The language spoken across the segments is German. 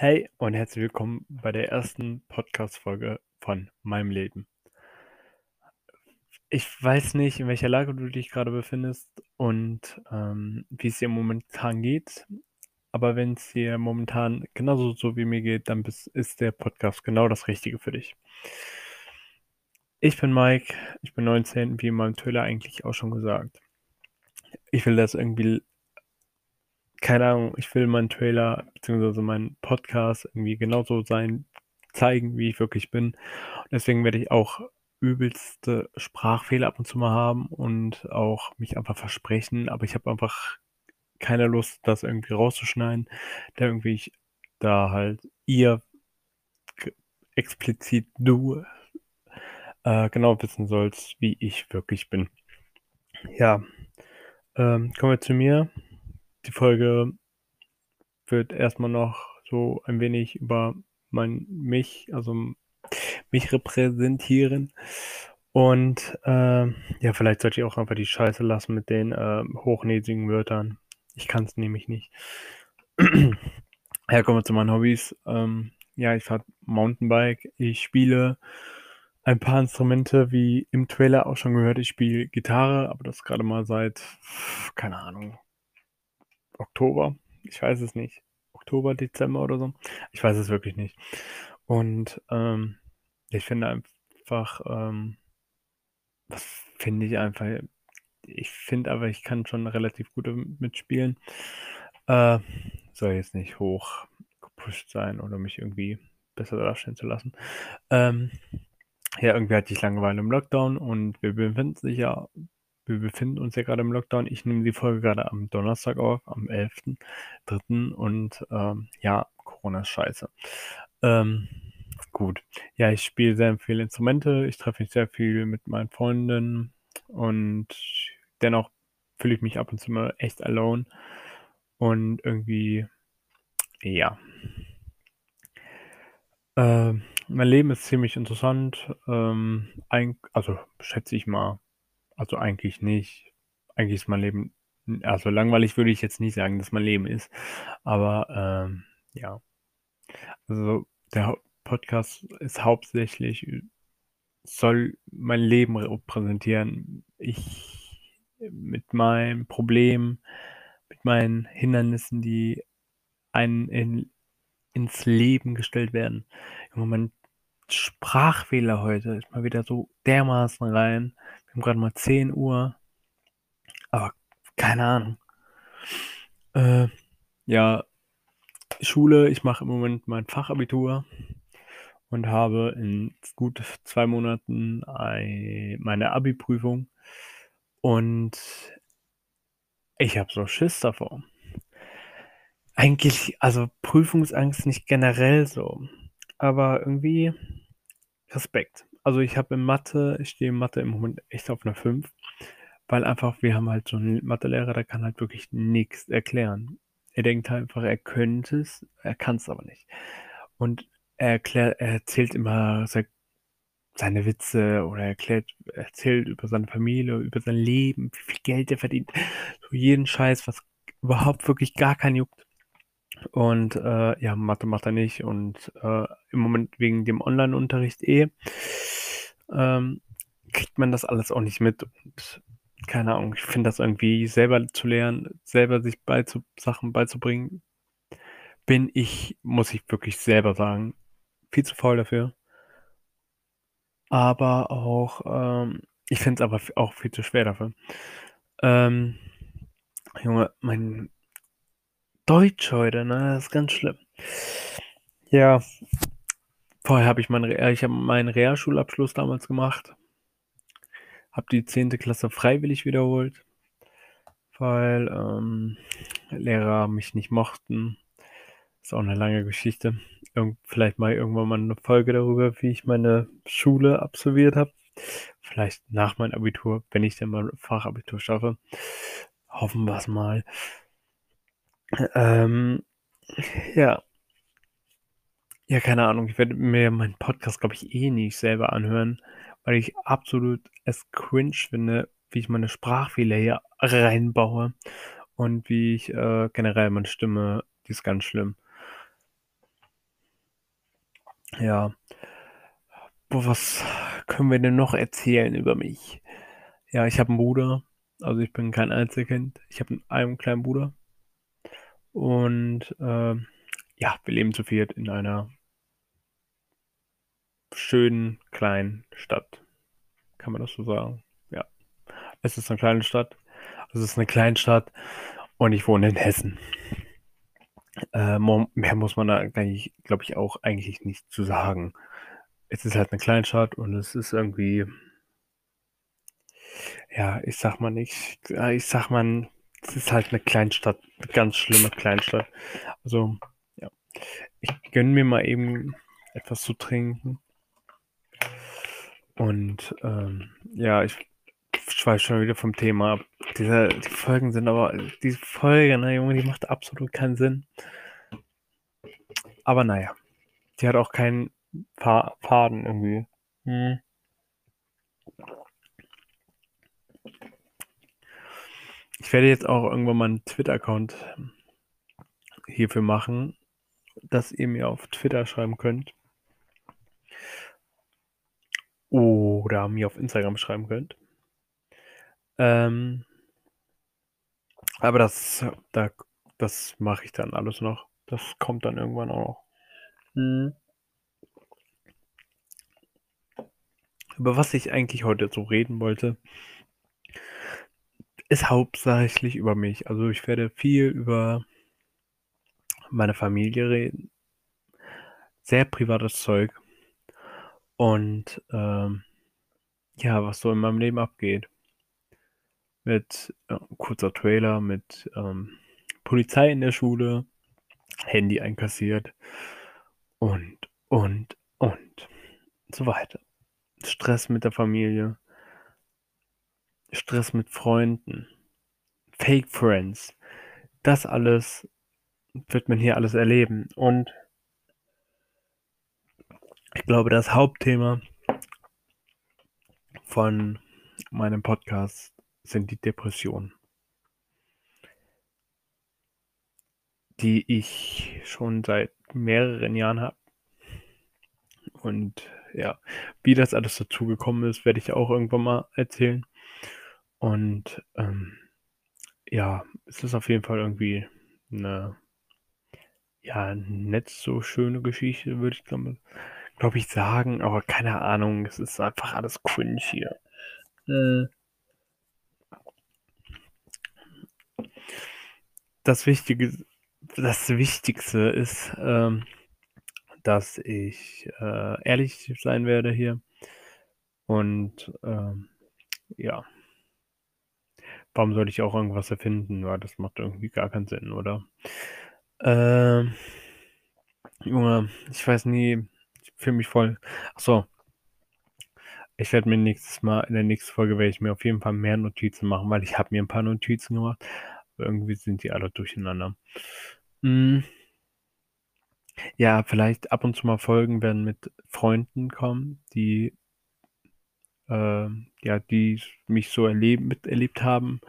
Hey und herzlich willkommen bei der ersten Podcast-Folge von meinem Leben. Ich weiß nicht, in welcher Lage du dich gerade befindest und ähm, wie es dir momentan geht. Aber wenn es dir momentan genauso so wie mir geht, dann bist, ist der Podcast genau das Richtige für dich. Ich bin Mike, ich bin 19, wie in meinem Trailer eigentlich auch schon gesagt. Ich will das irgendwie keine Ahnung, ich will meinen Trailer beziehungsweise meinen Podcast irgendwie genauso sein, zeigen, wie ich wirklich bin. Und deswegen werde ich auch übelste Sprachfehler ab und zu mal haben und auch mich einfach versprechen, aber ich habe einfach keine Lust, das irgendwie rauszuschneiden, da irgendwie ich da halt ihr explizit du äh, genau wissen sollst, wie ich wirklich bin. Ja, ähm, kommen wir zu mir. Die Folge wird erstmal noch so ein wenig über mein mich, also mich repräsentieren. Und äh, ja, vielleicht sollte ich auch einfach die Scheiße lassen mit den äh, hochnäsigen Wörtern. Ich kann es nämlich nicht. ja, kommen wir zu meinen Hobbys. Ähm, ja, ich fahre Mountainbike. Ich spiele ein paar Instrumente, wie im Trailer auch schon gehört. Ich spiele Gitarre, aber das gerade mal seit, keine Ahnung, Oktober. Ich weiß es nicht. Oktober, Dezember oder so. Ich weiß es wirklich nicht. Und ähm, ich finde einfach, ähm, was finde ich einfach, ich finde aber, ich kann schon relativ gut mitspielen. Äh, soll jetzt nicht hoch gepusht sein oder mich irgendwie besser darstellen zu lassen. Ähm, ja, irgendwie hatte ich Langeweile im Lockdown und wir befinden sich ja wir befinden uns ja gerade im Lockdown. Ich nehme die Folge gerade am Donnerstag auf, am 11.3. Und ähm, ja, Corona ist scheiße. Ähm, gut. Ja, ich spiele sehr viele Instrumente. Ich treffe mich sehr viel mit meinen Freunden. Und dennoch fühle ich mich ab und zu mal echt alone. Und irgendwie, ja. Äh, mein Leben ist ziemlich interessant. Ähm, ein, also schätze ich mal also eigentlich nicht. Eigentlich ist mein Leben, also langweilig würde ich jetzt nicht sagen, dass mein Leben ist. Aber ähm, ja. Also der Podcast ist hauptsächlich, soll mein Leben repräsentieren. Ich mit meinem Problem, mit meinen Hindernissen, die einen in, ins Leben gestellt werden. Im Moment Sprachfehler heute ist mal wieder so dermaßen rein. Haben gerade mal 10 Uhr. Aber keine Ahnung. Äh, ja, Schule, ich mache im Moment mein Fachabitur und habe in gut zwei Monaten ein, meine Abi-Prüfung. Und ich habe so Schiss davor. Eigentlich, also Prüfungsangst nicht generell so. Aber irgendwie Respekt. Also ich habe in Mathe, ich stehe in Mathe im Moment echt auf einer 5, weil einfach, wir haben halt so einen Mathelehrer, der kann halt wirklich nichts erklären. Er denkt halt einfach, er könnte es, er kann es aber nicht. Und er erklärt, er erzählt immer seine Witze oder er erklärt, erzählt über seine Familie, über sein Leben, wie viel Geld er verdient. So jeden Scheiß, was überhaupt wirklich gar keinen juckt. Und äh, ja, Mathe macht er nicht und äh, im Moment wegen dem Online-Unterricht eh ähm, kriegt man das alles auch nicht mit. Und keine Ahnung, ich finde das irgendwie selber zu lernen, selber sich beizu Sachen beizubringen, bin ich, muss ich wirklich selber sagen, viel zu faul dafür. Aber auch, ähm, ich finde es aber auch viel zu schwer dafür. Ähm, Junge, mein Deutsch heute, ne? Das ist ganz schlimm. Ja, vorher habe ich meinen, ich habe meinen Realschulabschluss damals gemacht. Habe die 10. Klasse freiwillig wiederholt, weil ähm, Lehrer mich nicht mochten. Ist auch eine lange Geschichte. Irgend, vielleicht mal irgendwann mal eine Folge darüber, wie ich meine Schule absolviert habe. Vielleicht nach meinem Abitur, wenn ich denn mal Fachabitur schaffe. Hoffen wir es mal. Ähm, ja. Ja, keine Ahnung. Ich werde mir meinen Podcast, glaube ich, eh nicht selber anhören, weil ich absolut es cringe finde, wie ich meine Sprachfehler hier reinbaue und wie ich äh, generell meine Stimme, die ist ganz schlimm. Ja. Boah, was können wir denn noch erzählen über mich? Ja, ich habe einen Bruder. Also ich bin kein Einzelkind. Ich habe einen kleinen Bruder. Und ähm, ja, wir leben zu viert in einer schönen kleinen Stadt. Kann man das so sagen? Ja. Es ist eine kleine Stadt. Es ist eine Kleinstadt und ich wohne in Hessen. Äh, mehr muss man da glaube ich, auch eigentlich nicht zu sagen. Es ist halt eine Kleinstadt und es ist irgendwie, ja, ich sag mal nicht, ich sag mal, es ist halt eine Kleinstadt, eine ganz schlimme Kleinstadt. Also, ja. Ich gönne mir mal eben etwas zu trinken. Und ähm, ja, ich schweife schon wieder vom Thema ab. Diese, die Folgen sind aber, diese Folge, ne, Junge, die macht absolut keinen Sinn. Aber naja, die hat auch keinen Faden irgendwie. Hm. Ich werde jetzt auch irgendwann mal einen Twitter-Account hierfür machen, dass ihr mir auf Twitter schreiben könnt. Oder mir auf Instagram schreiben könnt. Ähm, aber das, da, das mache ich dann alles noch. Das kommt dann irgendwann auch noch. Hm. Über was ich eigentlich heute so reden wollte, ist hauptsächlich über mich. Also ich werde viel über meine Familie reden. Sehr privates Zeug. Und ähm, ja, was so in meinem Leben abgeht. Mit äh, kurzer Trailer, mit ähm, Polizei in der Schule, Handy einkassiert und, und, und so weiter. Stress mit der Familie, Stress mit Freunden, Fake Friends. Das alles wird man hier alles erleben. Und ich glaube, das Hauptthema von meinem Podcast sind die Depressionen, die ich schon seit mehreren Jahren habe. Und ja, wie das alles dazugekommen ist, werde ich auch irgendwann mal erzählen. Und ähm, ja, es ist auf jeden Fall irgendwie eine ja, nicht so schöne Geschichte, würde ich glaube glaub ich sagen, aber keine Ahnung, es ist einfach alles cringe hier. Hm. Das Wichtige, das Wichtigste ist, ähm, dass ich äh, ehrlich sein werde hier. Und ähm, ja. Warum soll ich auch irgendwas erfinden? Weil das macht irgendwie gar keinen Sinn, oder? Ähm, Junge, ich weiß nie, ich fühle mich voll. Achso. Ich werde mir nächstes Mal, in der nächsten Folge werde ich mir auf jeden Fall mehr Notizen machen, weil ich habe mir ein paar Notizen gemacht. Aber irgendwie sind die alle durcheinander. Hm. Ja, vielleicht ab und zu mal Folgen werden mit Freunden kommen, die äh, ja, die mich so erleben, miterlebt haben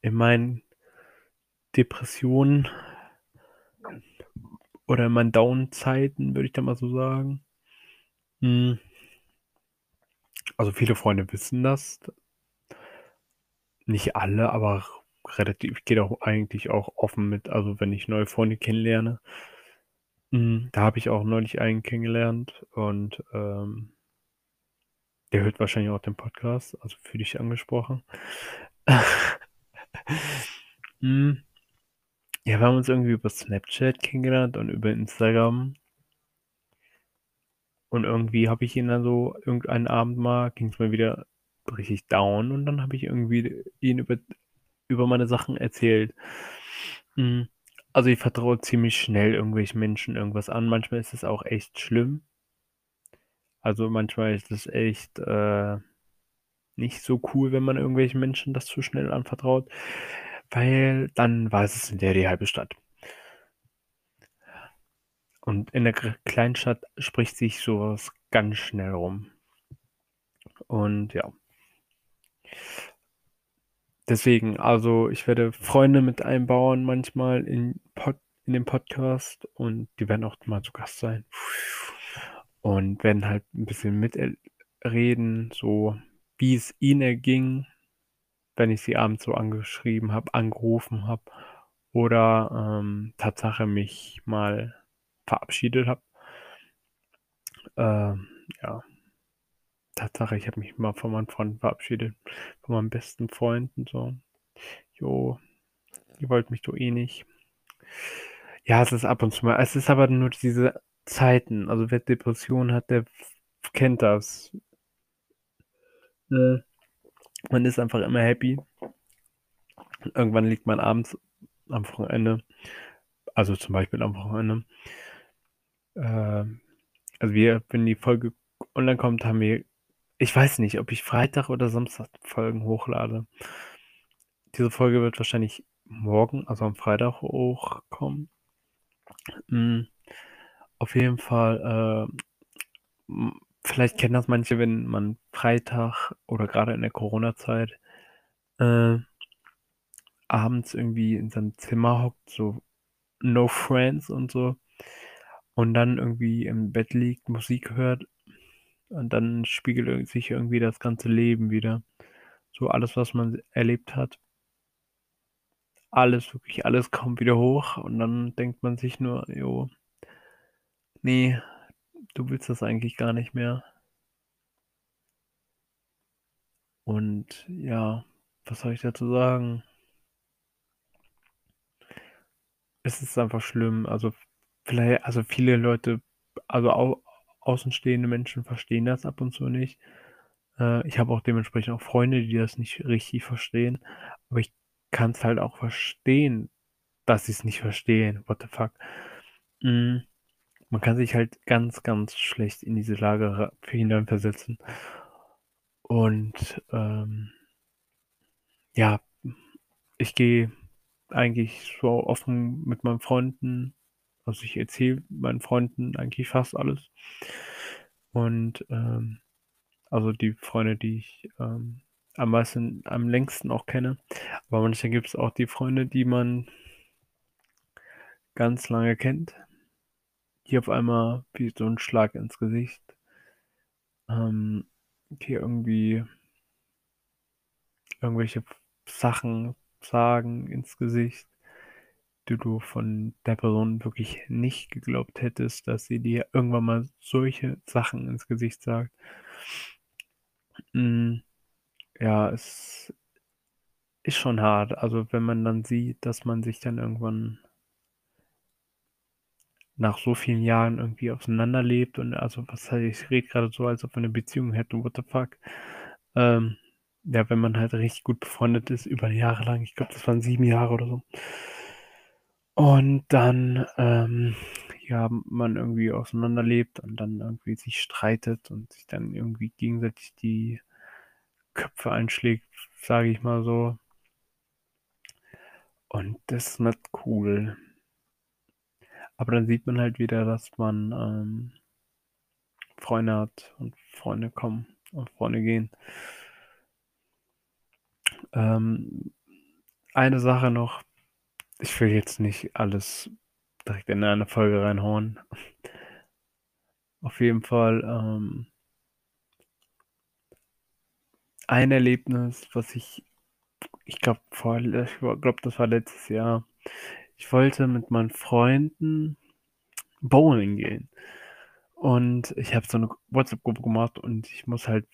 in meinen Depressionen oder in meinen Down-Zeiten, würde ich da mal so sagen. Hm. Also viele Freunde wissen das. Nicht alle, aber relativ, ich gehe auch eigentlich auch offen mit, also wenn ich neue Freunde kennenlerne. Hm, da habe ich auch neulich einen kennengelernt und ähm, der hört wahrscheinlich auch den Podcast, also für dich angesprochen. hm. Ja, wir haben uns irgendwie über Snapchat kennengelernt und über Instagram. Und irgendwie habe ich ihn dann so, irgendeinen Abend mal, ging es mir wieder richtig down und dann habe ich irgendwie ihn über, über meine Sachen erzählt. Hm. Also ich vertraue ziemlich schnell irgendwelchen Menschen irgendwas an. Manchmal ist es auch echt schlimm. Also manchmal ist es echt äh, nicht so cool, wenn man irgendwelchen Menschen das zu schnell anvertraut, weil dann weiß es in der die halbe Stadt. Und in der Kleinstadt spricht sich sowas ganz schnell rum. Und ja. Deswegen, also ich werde Freunde mit einbauen manchmal in, Pod, in den Podcast und die werden auch mal zu Gast sein. Und werden halt 'n bisschen mitreden, so wie's ihnen erging, wenn ich sie abends so angeschrieben habe angerufen habe oder, ähm, Tatsache mich mal verabschiedet habe. Ähm, ja. Tatsache, ich habe mich mal von meinen Freunden verabschiedet, von meinen besten Freunden so. „Jo, ihr wollt mich doch eh nicht.“ Ja, es ist ab und zu mal es ist aber nur diese Zeiten. Also, wer Depressionen hat, der kennt das. Äh, man ist einfach immer happy. Irgendwann liegt man abends am Wochenende also, zum Beispiel am Wochenende ähm, also, wir wenn die Folge online kommt, haben wir ich weiß nicht, ob ich Freitag oder Samstag Folgen hochlade. Diese Folge wird wahrscheinlich morgen, also, am Freitag hochkommen. Hm, auf jeden Fall, hm, vielleicht kennen das manche, wenn man Freitag oder grade in der Corona-Zeit, äh abends irgendwie in seinem Zimmer hockt, so no friends und so und dann irgendwie im Bett liegt, Musik hört und dann spiegelt sich irgendwie das ganze Leben wieder. So alles, was man erlebt hat. Alles, wirklich alles kommt wieder hoch und dann denkt man sich nur: „Jo“ „ne, du willst das eigentlich gar nicht mehr.“ Und ja, was soll ich dazu sagen? Es ist einfach schlimm. Also, viellei also, viele Leute, also, au außenstehende Menschen verstehen das ab und zu nicht. Äh, ich habe auch dementsprechend auch Freunde, die das nicht richtig verstehen, aber ich kann's halt auch verstehen, dass sie's nicht verstehen. What the fuck? Hm, man kann sich halt ganz, ganz schlecht in diese Lage hineinversetzen. Und, ähm ja, ich gehe eigentlich so offen mit meinen Freunden also, ich erzähle meinen Freunden eigentlich fast alles. Und, ähm also, die Freunde, die ich, ähm, am meisten am längsten auch kenne. Aber manchmal gibt's auch die Freunde, die man ganz lange kennt, die auf einmal wie so 'n Schlag ins Gesicht ähm, die irgendwie irgendwelche Sachen sagen ins Gesicht, die du von der Person wirklich nicht geglaubt hättest, dass sie dir irgendwann mal solche Sachen ins Gesicht sagt. Hm, ja, es ist schon hart. Also, wenn man dann sieht, dass man sich dann irgendwann nach so vielen Jahren irgendwie auseinanderlebt und also, was heißt ich rede grade so, als ob wir 'ne Beziehung hätten, what the fuck? Ähm, ja, wenn man halt richtig gut befreundet ist über Jahre lang, ich glaube, das waren 7 Jahre oder so. Und dann, ähm, ja, man irgendwie auseinanderlebt und dann irgendwie sich streitet und sich dann irgendwie gegenseitig die Köpfe einschlägt, sage ich mal so. Und das ist nicht cool. Aber dann sieht man halt wieder, dass man, ähm Freunde hat und Freunde kommen und Freunde gehen. Ähm, eine Sache noch, ich will jetzt nicht alles direkt in eine Folge reinhauen. Auf jeden Fall, ähm ein Erlebnis, was ich ich glaube, vor ich glaube, das war letztes Jahr. Ich wollte mit meinen Freunden bowlen gehen und ich habe so 'ne WhatsApp-Gruppe gemacht und ich muss halt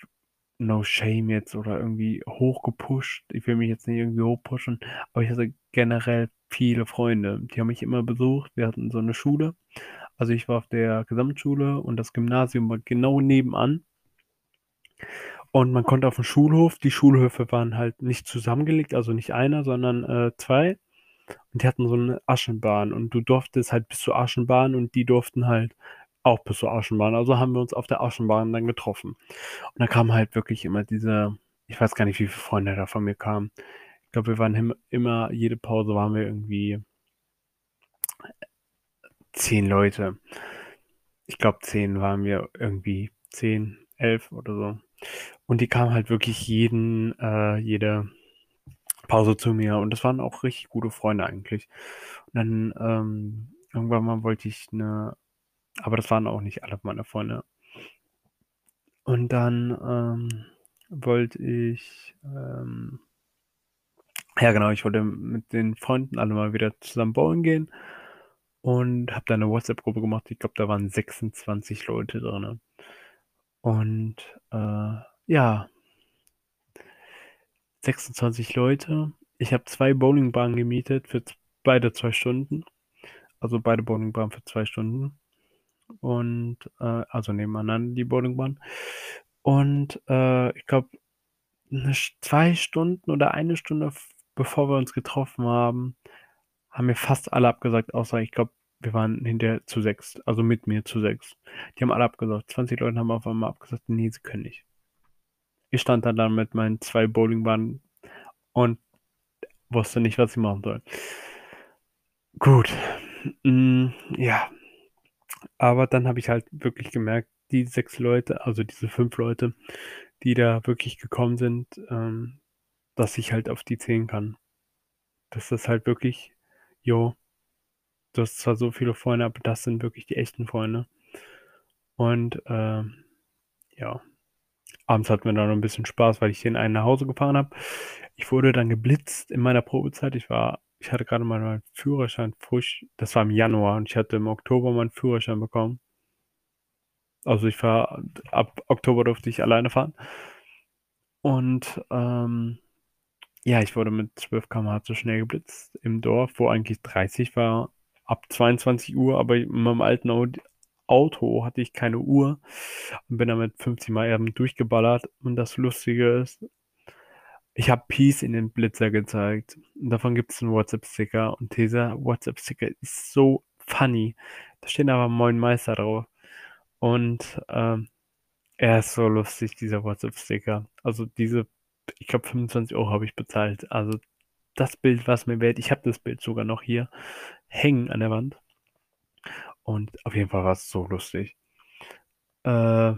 no shame jetzt oder irgendwie hochgepusht ich will mich jetzt nicht irgendwie hochpushen, aber ich hatte generell viele Freunde. Die haben mich immer besucht. Wir hatten so 'ne Schule. Also, ich war auf der Gesamtschule und das Gymnasium war genau nebenan. Und man konnte aufm Schulhof die Schulhöfe waren halt nicht zusammengelegt, also, nicht einer, sondern, äh, 2. Und die hatten so 'ne Aschenbahn und du durftest halt bis zur Aschenbahn und die durften halt auch bis zur Aschenbahn. Also, haben wir uns auf der Aschenbahn dann getroffen. Und dann kamen halt wirklich immer diese ich weiß gar nicht, wie viele Freunde da von mir kamen. Ich glaube, wir waren im immer jede Pause waren wir irgendwie 10 Leute. Ich glaube, 10 waren wir irgendwie 10, 11 oder so. Und die kamen halt wirklich jeden äh, jede Pause zu mir und das waren auch richtig gute Freunde eigentlich. Und dann, ähm, irgendwann mal wollte ich 'ne aber das waren auch nicht alle meine Freunde. Und dann, ähm, wollte ich, ähm ja genau, ich wollte mit den Freunden alle mal wieder zusammen bowlen gehen und habe da 'ne WhatsApp-Gruppe gemacht. Ich glaube, da waren 26 Leute drinne. Und, äh, ja 26 Leute. Ich habe 2 Bowlingbahnen gemietet für beide 2 Stunden. Also, beide Bowlingbahnen für 2 Stunden. Und, äh also, nebeneinander die Bowlingbahnen. Und, äh, ich glaube, 2 Stunden oder 1 Stunde bevor wir uns getroffen haben, haben mir fast alle abgesagt, außer ich glaube, wir waren hinterher zu 6, also, mit mir zu 6. Die haben alle abgesagt. 20 Leute haben auf einmal abgesagt: „Ne, sie können nicht.“ Ich stand dann da mit meinen 2 Bowlingbahnen und wusste nicht, was ich machen soll. Gut, hm, ja. Aber dann habe ich halt wirklich gemerkt, die 6 Leute, also, diese 5 Leute, die da wirklich gekommen sind, ähm, dass ich halt auf die zählen kann. Das ist halt wirklich jo, du hast zwar so viele Freunde, aber das sind wirklich die echten Freunde. Und, ähm, ja. Abends hatten wir dann noch 'n bisschen Spaß, weil ich den einen nach Hause gefahren habe. Ich wurde dann geblitzt in meiner Probezeit. Ich war ich hatte grade mal meinen Führerschein frisch das war im Januar und ich hatte im Oktober meinen Führerschein bekommen. Also, ich fahre ab Oktober durfte ich alleine fahren. Und, ähm, ja, ich wurde mit 12 km/h zu schnell geblitzt im Dorf, wo eigentlich 30 war, ab 22:00, aber in meinem alten Aud Auto hatte ich keine Uhr und bin damit 50 Mal eben durchgeballert. Und das Lustige ist ich habe Peace in den Blitzer gezeigt. Und davon gibt's 'n WhatsApp-Sticker und dieser WhatsApp-Sticker ist so funny. Da steht einfach „Moin Meister“ drauf. Und, ähm, er ist so lustig, dieser WhatsApp-Sticker. Also, diese ich glaube, 25 € habe ich bezahlt. Also, das Bild war's mir wert. Ich habe das Bild sogar noch hier hängen an der Wand. Und auf jeden Fall war's so lustig. Äh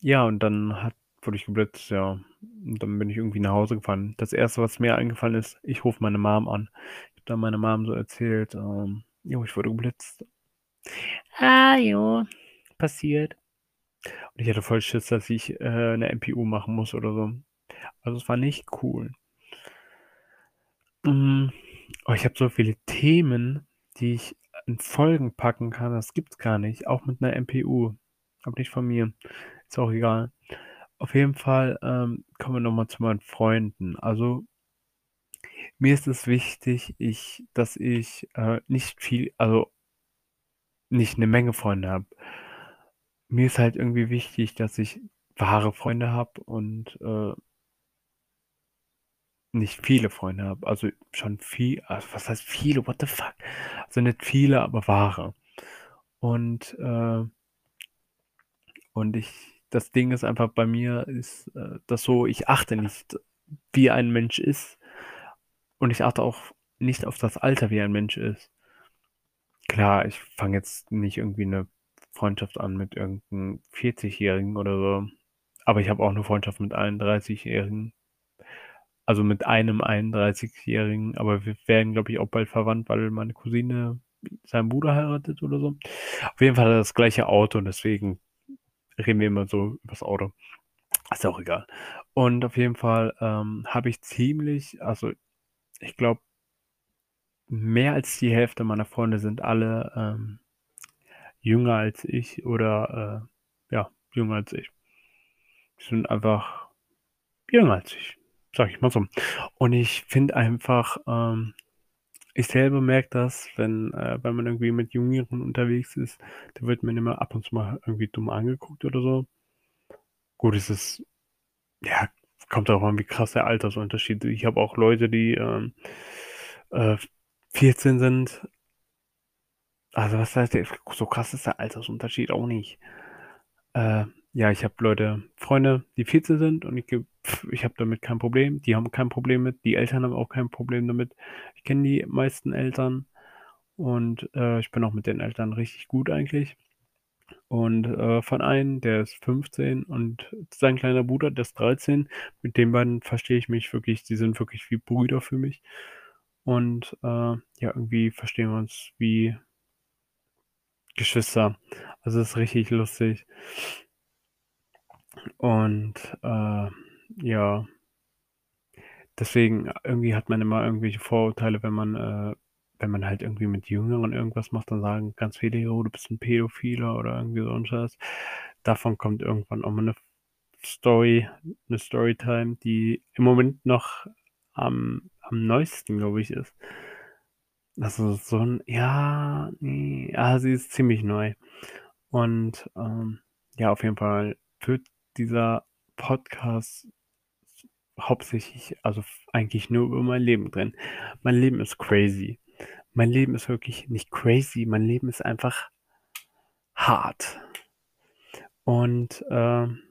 ja, und dann hat wurde ich geblitzt, ja. Und dann bin ich irgendwie nach Hause gefahren. Das 1., was mir eingefallen ist, ich rufe meine Mom an. Ich habe dann meiner Mom so erzählt, ähm: „Jo, ich wurde geblitzt.“ „Ah, jo, passiert.“ Und ich hatte voll Schiss, dass ich, äh, 'ne MPU machen muss oder so. Also, es war nicht cool. Hm, oh, ich habe so viele Themen, die ich in Folgen packen kann, das gibt's gar nicht, auch mit 'ner MPU, aber nicht von mir. Ist auch egal. Auf jeden Fall, ähm, kommen wir noch mal zu meinen Freunden. Also mir ist es wichtig, ich dass ich, äh, nicht viel also nicht 'ne Menge Freunde habe. Mir ist halt irgendwie wichtig, dass ich wahre Freunde habe und, äh nicht viele Freunde habe. Also, schon vie also, was heißt viele? What the fuck? Also, nicht viele, aber wahre. Und, äh und ich das Ding ist einfach bei mir ist, äh, das so, ich achte nicht, wie ein Mensch ist und ich achte auch nicht auf das Alter, wie ein Mensch ist. Klar, ich fange jetzt nicht irgendwie 'ne Freundschaft an mit irgend 'n Vierzigjährigen oder so, aber ich habe auch 'ne Freundschaft mit einem Dreißigjährigen. Also, mit einem Einunddreißigjährigen, aber wir werden, glaube ich, auch bald verwandt, weil meine Cousine seinen Bruder heiratet oder so. Auf jeden Fall hat er das gleiche Auto und deswegen reden wir immer so übers Auto. Ist auch egal. Und auf jeden Fall, ähm, habe ich ziemlich also, ich glaube mehr als die Hälfte meiner Freunde sind alle, ähm, jünger als ich oder, äh, ja, jünger als ich. Die sind einfach jünger als ich, sage ich mal so. Und ich finde einfach, ähm ich selber merke das, wenn äh, wenn man irgendwie mit Jüngeren unterwegs ist, da wird man immer ab und zu mal irgendwie dumm angeguckt oder so. Gut, es ist ja, kommt darauf an, wie krass der Altersunterschied ich habe auch Leute, die, ähm, äh, 14 sind. Also, was heißt der so krass ist der Altersunterschied auch nicht. Äh, ja, ich habe Leute Freunde, die 14 sind und ich ich habe damit kein Problem. Die haben kein Problem mit. Die Eltern haben auch kein Problem damit. Ich kenne die meisten Eltern und, äh, ich bin auch mit den Eltern richtig gut eigentlich. Und, äh, von einem, der ist 15 und sein kleiner Bruder, der ist 13. Mit den beiden verstehe ich mich wirklich die sind wirklich wie Brüder für mich. Und, äh, ja, irgendwie verstehen wir uns wie Geschwister. Also, ist richtig lustig. Und, äh, ja. Deswegen irgendwie hat man immer irgendwelche Vorurteile, wenn man, äh wenn man halt irgendwie mit Jüngeren irgendwas macht, dann sagen ganz viele: „Jo, du bist 'n Pädophiler“ oder irgendwie so 'n Scheiß. Davon kommt irgendwann auch mal 'ne Story 'ne Storytime, die im Moment noch am am neuesten, glaube ich, ist. Also, so 'n ja, ne, ah, sie ist ziemlich neu. Und, ähm, ja, auf jeden Fall wird dieser Podcast hauptsächlich also, eigentlich nur über mein Leben drehen. Mein Leben ist crazy. Mein Leben ist wirklich nicht crazy, mein Leben ist einfach hart. Und, ähm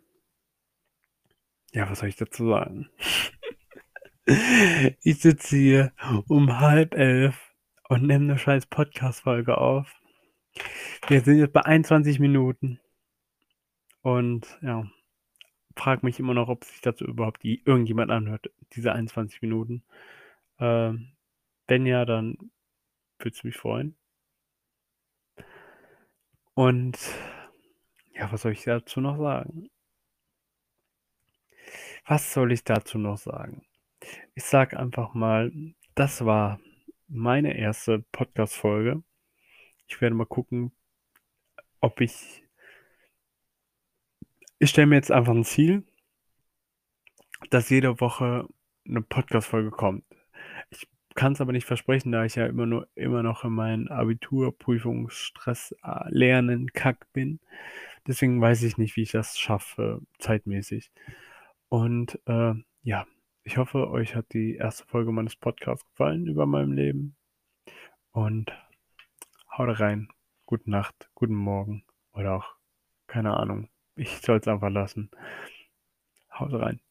ja, was soll ich dazu sagen? Ich sitze hier um 10:30 und nehme 'ne scheiß Podcast-Folge auf. Wir sind jetzt bei 21 Minuten. Und ja, frage mich immer noch, ob sich dazu überhaupt j irgendjemand anhört, diese 21 Minuten. Ähm, wenn ja, dann würde es mich freuen. Und ja, was soll ich dazu noch sagen? Was soll ich dazu noch sagen? Ich sage einfach mal, das war meine 1. Podcast-Folge. Ich werde mal gucken, ob ich ich stelle mir jetzt einfach 'n Ziel dass jede Woche 'ne Podcast-Folge kommt. Ich kann's aber nicht versprechen, da ich ja immer nur immer noch in meinen Abiturprüfungsstress, äh, Lernen, Kack bin. Deswegen weiß ich nicht, wie ich das schaffe zeitmäßig. Und, äh, ja, ich hoffe, euch hat die 1. Folge meines Podcasts gefallen über meinem Leben. Und haut rein. Gute Nacht, guten Morgen oder auch keine Ahnung. Ich soll's einfach lassen. Haut rein.